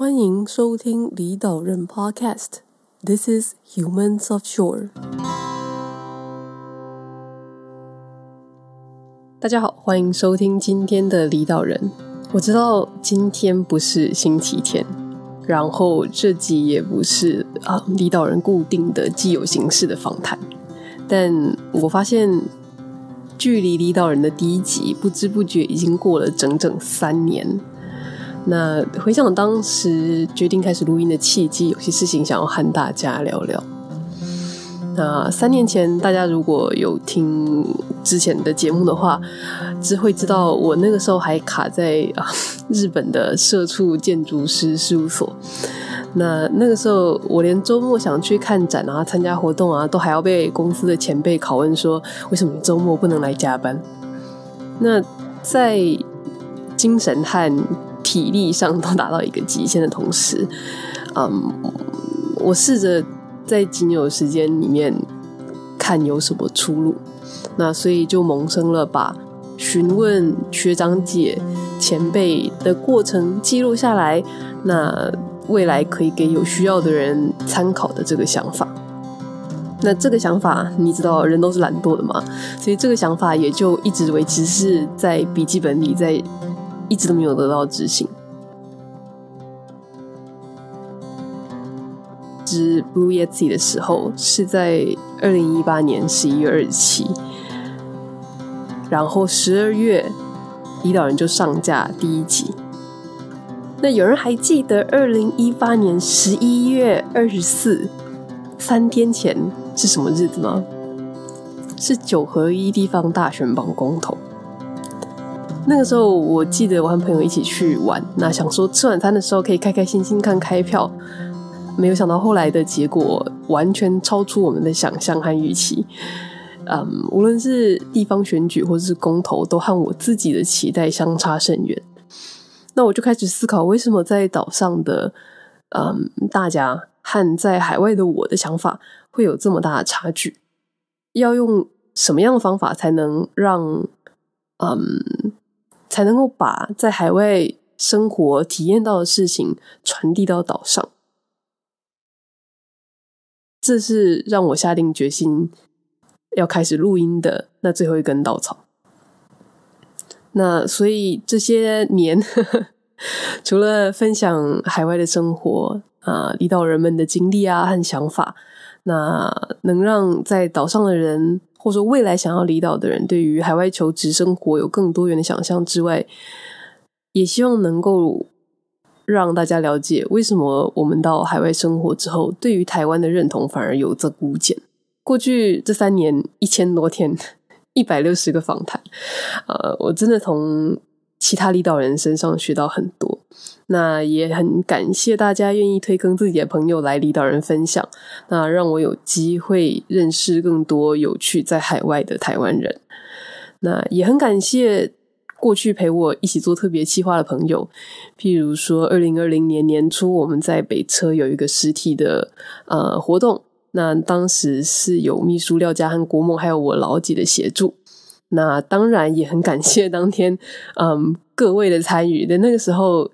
欢迎收听李岛人 Podcast。This is Humans of Shore。大家好，欢迎收听今天的李岛人。我知道今天不是星期天，然后这集也不是啊李岛人固定的既有形式的访谈，但我发现。距离李岛人的第一集，不知不觉已经过了整整三年。那回想当时决定开始录音的契机，有些事情想要和大家聊聊。那三年前，大家如果有听之前的节目的话，只会知道我那个时候还卡在啊日本的社畜建筑师事务所。那那个时候，我连周末想去看展啊、参加活动啊，都还要被公司的前辈拷问说：为什么周末不能来加班？那在精神和体力上都达到一个极限的同时，嗯，我试着在仅有时间里面看有什么出路。那所以就萌生了把询问学长姐、前辈的过程记录下来。那未来可以给有需要的人参考的这个想法，那这个想法你知道，人都是懒惰的嘛，所以这个想法也就一直维持是在笔记本里，在一直都没有得到执行。知 Blue Yeti 的时候是在二零一八年十一月二十七，然后十二月离岛人就上架第一集。那有人还记得二零一八年十一月二十四，三天前是什么日子吗？是九合一地方大选榜公投。那个时候，我记得我和朋友一起去玩，那想说吃晚餐的时候可以开开心心看开票，没有想到后来的结果完全超出我们的想象和预期。嗯，无论是地方选举或是公投，都和我自己的期待相差甚远。那我就开始思考，为什么在岛上的嗯大家和在海外的我的想法会有这么大的差距？要用什么样的方法才能让嗯才能够把在海外生活体验到的事情传递到岛上？这是让我下定决心要开始录音的那最后一根稻草。那所以这些年呵呵，除了分享海外的生活啊，离岛人们的经历啊和想法，那能让在岛上的人，或者说未来想要离岛的人，对于海外求职生活有更多元的想象之外，也希望能够让大家了解，为什么我们到海外生活之后，对于台湾的认同反而有增无减。过去这三年一千多天。一百六十个访谈，呃，我真的从其他离岛人身上学到很多。那也很感谢大家愿意推更自己的朋友来离岛人分享，那让我有机会认识更多有趣在海外的台湾人。那也很感谢过去陪我一起做特别企划的朋友，譬如说二零二零年年初我们在北车有一个实体的呃活动。那当时是有秘书廖家和国梦，还有我老几的协助。那当然也很感谢当天，嗯，各位的参与。的那个时候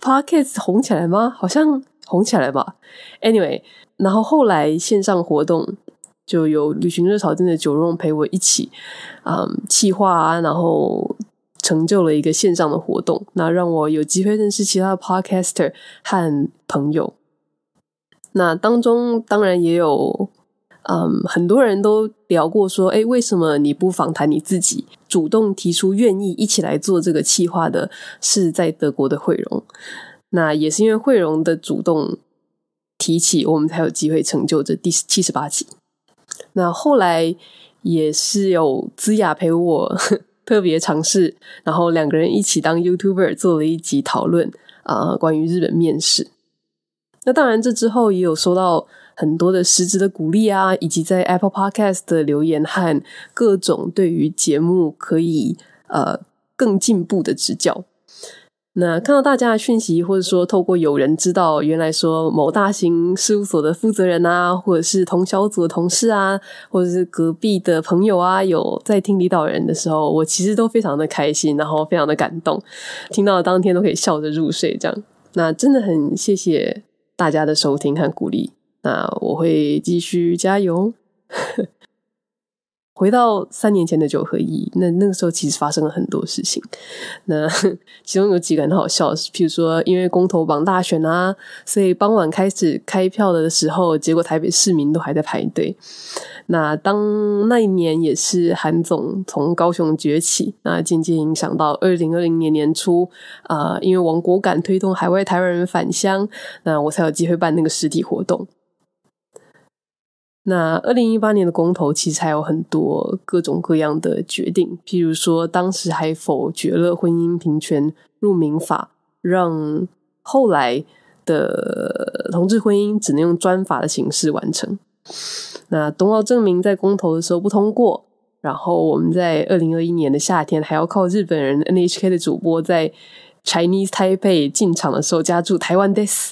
，Podcast 红起来吗？好像红起来吧。Anyway，然后后来线上活动就有旅行热炒店的九荣陪我一起，嗯，企划啊，然后成就了一个线上的活动。那让我有机会认识其他的 Podcaster 和朋友。那当中当然也有，嗯，很多人都聊过说，诶，为什么你不访谈你自己？主动提出愿意一起来做这个企划的是在德国的慧荣。那也是因为慧荣的主动提起，我们才有机会成就这第七十八集。那后来也是有姿雅陪我 特别尝试，然后两个人一起当 YouTuber 做了一集讨论啊，呃，关于日本面试。那当然，这之后也有收到很多的实质的鼓励啊，以及在 Apple Podcast 的留言和各种对于节目可以呃更进步的指教。那看到大家的讯息，或者说透过有人知道，原来说某大型事务所的负责人啊，或者是同小组的同事啊，或者是隔壁的朋友啊，有在听离岛人的时候，我其实都非常的开心，然后非常的感动，听到当天都可以笑着入睡，这样。那真的很谢谢大家的收听和鼓励。那我会继续加油。回到三年前的九合一，那那个时候其实发生了很多事情。那其中有几个很好笑，譬如说因为公投绑大选啊，所以傍晚开始开票的时候，结果台北市民都还在排队。那当那一年也是韩总从高雄崛起，那渐渐影响到二零二零年年初，啊、因为亡国感推动海外台湾人返乡，那我才有机会办那个实体活动。那二零一八年的公投其实还有很多各种各样的决定，譬如说当时还否决了婚姻平权入民法，让后来的同志婚姻只能用专法的形式完成。那东奥证明在公投的时候不通过，然后我们在二零二一年的夏天还要靠日本人 NHK 的主播在 Chinese Taipei 进场的时候加注台湾 des，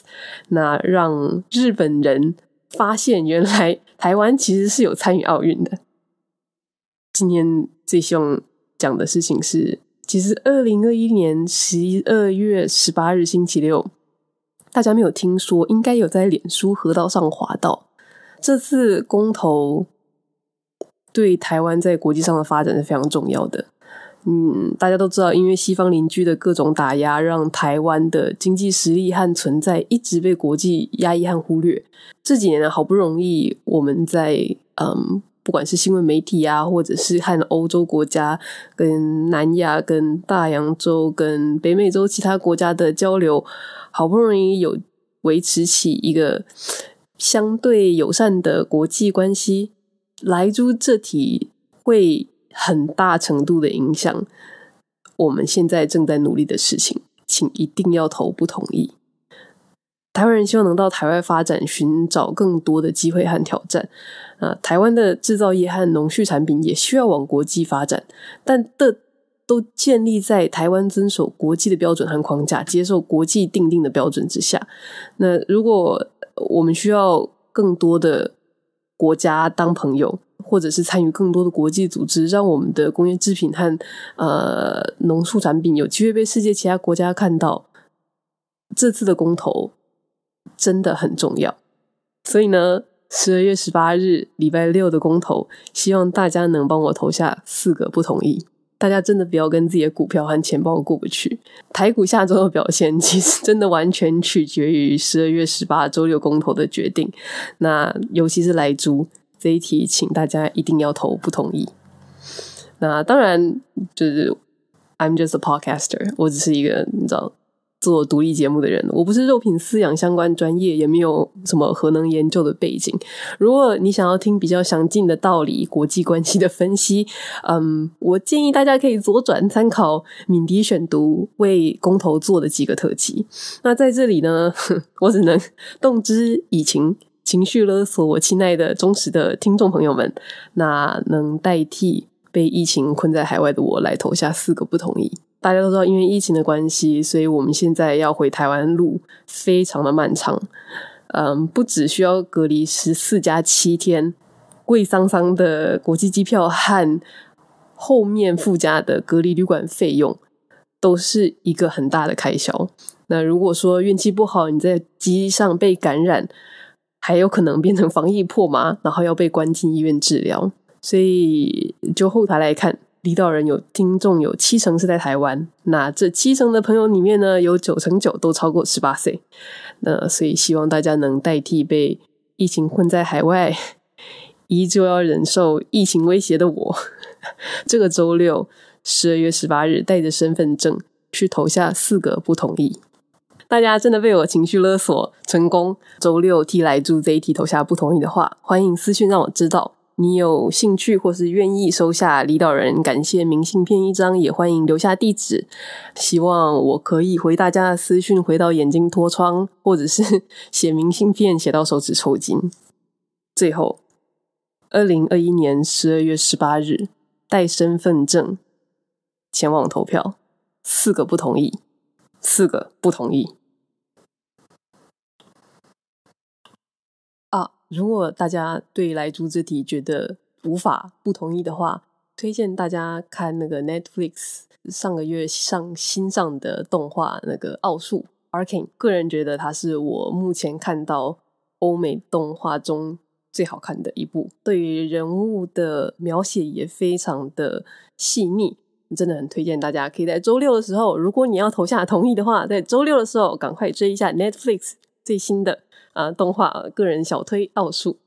那让日本人发现原来。台湾其实是有参与奥运的。今天最希望讲的事情是，其实二零二一年十二月十八日星期六，大家没有听说，应该有在脸书河道上滑到。这次公投对台湾在国际上的发展是非常重要的。嗯，大家都知道，因为西方邻居的各种打压，让台湾的经济实力和存在一直被国际压抑和忽略。这几年呢，好不容易我们在嗯，不管是新闻媒体啊，或者是和欧洲国家、跟南亚、跟大洋洲、跟北美洲其他国家的交流，好不容易有维持起一个相对友善的国际关系。莱猪这体会。很大程度的影响，我们现在正在努力的事情，请一定要投不同意。台湾人希望能到台外发展，寻找更多的机会和挑战。啊，台湾的制造业和农畜产品也需要往国际发展，但的都建立在台湾遵守国际的标准和框架，接受国际定定的标准之下。那如果我们需要更多的国家当朋友，或者是参与更多的国际组织，让我们的工业制品和呃农畜产品有机会被世界其他国家看到。这次的公投真的很重要，所以呢，十二月十八日礼拜六的公投，希望大家能帮我投下四个不同意。大家真的不要跟自己的股票和钱包过不去。台股下周的表现，其实真的完全取决于十二月十八周六公投的决定。那尤其是莱猪。这一题，请大家一定要投不同意。那当然，就是 I'm just a podcaster，我只是一个你知道做独立节目的人，我不是肉品饲养相关专业，也没有什么核能研究的背景。如果你想要听比较详尽的道理、国际关系的分析，嗯，我建议大家可以左转参考敏迪选读为公投做的几个特辑。那在这里呢，我只能动之以情。情绪勒索我亲爱的忠实的听众朋友们，那能代替被疫情困在海外的我来投下四个不同意。大家都知道，因为疫情的关系，所以我们现在要回台湾路非常的漫长。嗯，不只需要隔离十四加七天，贵桑桑的国际机票和后面附加的隔离旅馆费用，都是一个很大的开销。那如果说运气不好，你在机上被感染，还有可能变成防疫破麻，然后要被关进医院治疗。所以就后台来看，离岛人有听众有七成是在台湾。那这七成的朋友里面呢，有九成九都超过十八岁。那所以希望大家能代替被疫情困在海外，依旧要忍受疫情威胁的我，这个周六十二月十八日带着身份证去投下四个不同意。大家真的被我情绪勒索成功。周六替莱猪这一题投下不同意的话，欢迎私讯让我知道你有兴趣或是愿意收下李导人感谢明信片一张，也欢迎留下地址。希望我可以回大家的私讯，回到眼睛脱窗，或者是 写明信片写到手指抽筋。最后，二零二一年十二月十八日，带身份证前往投票，四个不同意。四个不同意啊！如果大家对莱猪这题觉得无法不同意的话，推荐大家看那个 Netflix 上个月上新上的动画《那个奥数 Arcane，个人觉得它是我目前看到欧美动画中最好看的一部，对于人物的描写也非常的细腻，真的很推荐大家可以在周六的时候，如果你要投下同意的话，在周六的时候赶快追一下 Netflix 最新的啊动画，个人小推奥数。